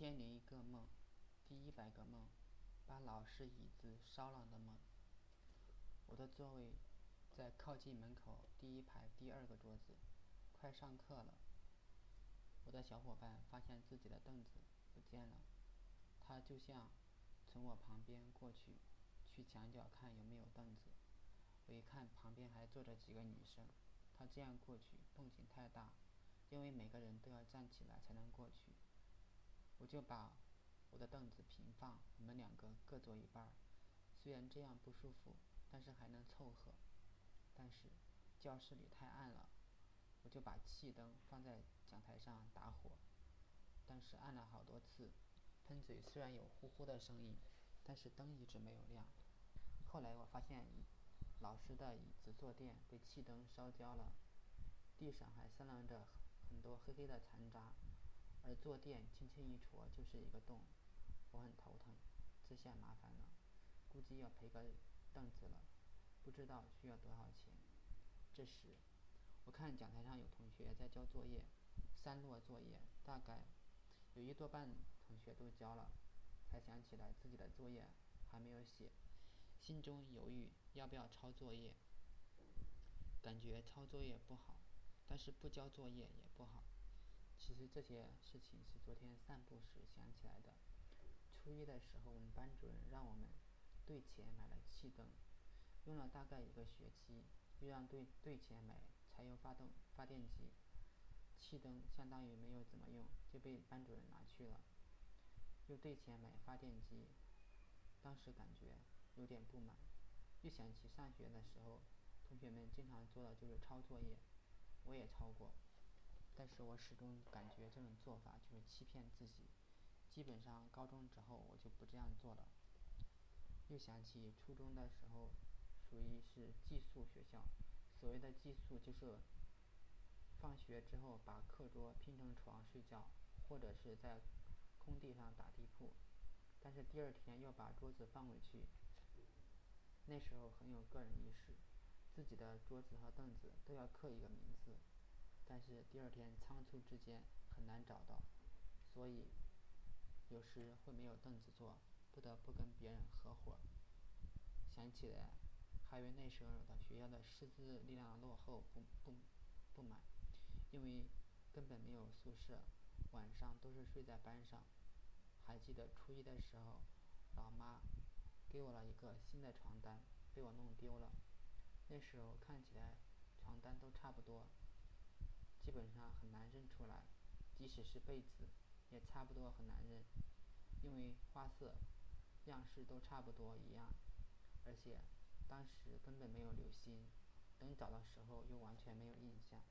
千零一个梦，第一百个梦，把老师椅子烧了的梦。我的座位在靠近门口第一排第二个桌子，快上课了。我的小伙伴发现自己的凳子不见了，他就像从我旁边过去，去墙角看有没有凳子。我一看旁边还坐着几个女生，他这样过去动静太大，因为每个人都要站起来才能过去。就把我的凳子平放，我们两个各坐一半儿。虽然这样不舒服，但是还能凑合。但是教室里太暗了，我就把气灯放在讲台上打火。但是按了好多次，喷嘴虽然有呼呼的声音，但是灯一直没有亮。后来我发现，老师的椅子坐垫被气灯烧焦了，地上还散乱着很多黑黑的残渣。而坐垫轻轻一戳就是一个洞，我很头疼，这下麻烦了，估计要赔个凳子了，不知道需要多少钱。这时，我看讲台上有同学在交作业，三摞作业，大概有一多半同学都交了，才想起来自己的作业还没有写，心中犹豫要不要抄作业，感觉抄作业不好，但是不交作业也不好。其实这些事情是昨天散步时想起来的。初一的时候，我们班主任让我们队前买了气灯，用了大概一个学期，又让兑兑钱买柴油发动发电机，气灯相当于没有怎么用，就被班主任拿去了。又兑钱买发电机，当时感觉有点不满，又想起上学的时候，同学们经常做的就是抄作业，我也抄过。但是我始终感觉这种做法就是欺骗自己，基本上高中之后我就不这样做了。又想起初中的时候，属于是寄宿学校，所谓的寄宿就是放学之后把课桌拼成床睡觉，或者是在空地上打地铺，但是第二天要把桌子放回去。那时候很有个人意识，自己的桌子和凳子都要刻一个名字。但是第二天仓促之间很难找到，所以有时会没有凳子坐，不得不跟别人合伙。想起来，还为那时候的学校的师资力量落后不不不满，因为根本没有宿舍，晚上都是睡在班上。还记得初一的时候，老妈给我了一个新的床单，被我弄丢了。那时候看起来床单都差不多。基本上很难认出来，即使是被子，也差不多很难认，因为花色、样式都差不多一样，而且当时根本没有留心，等找到时候又完全没有印象。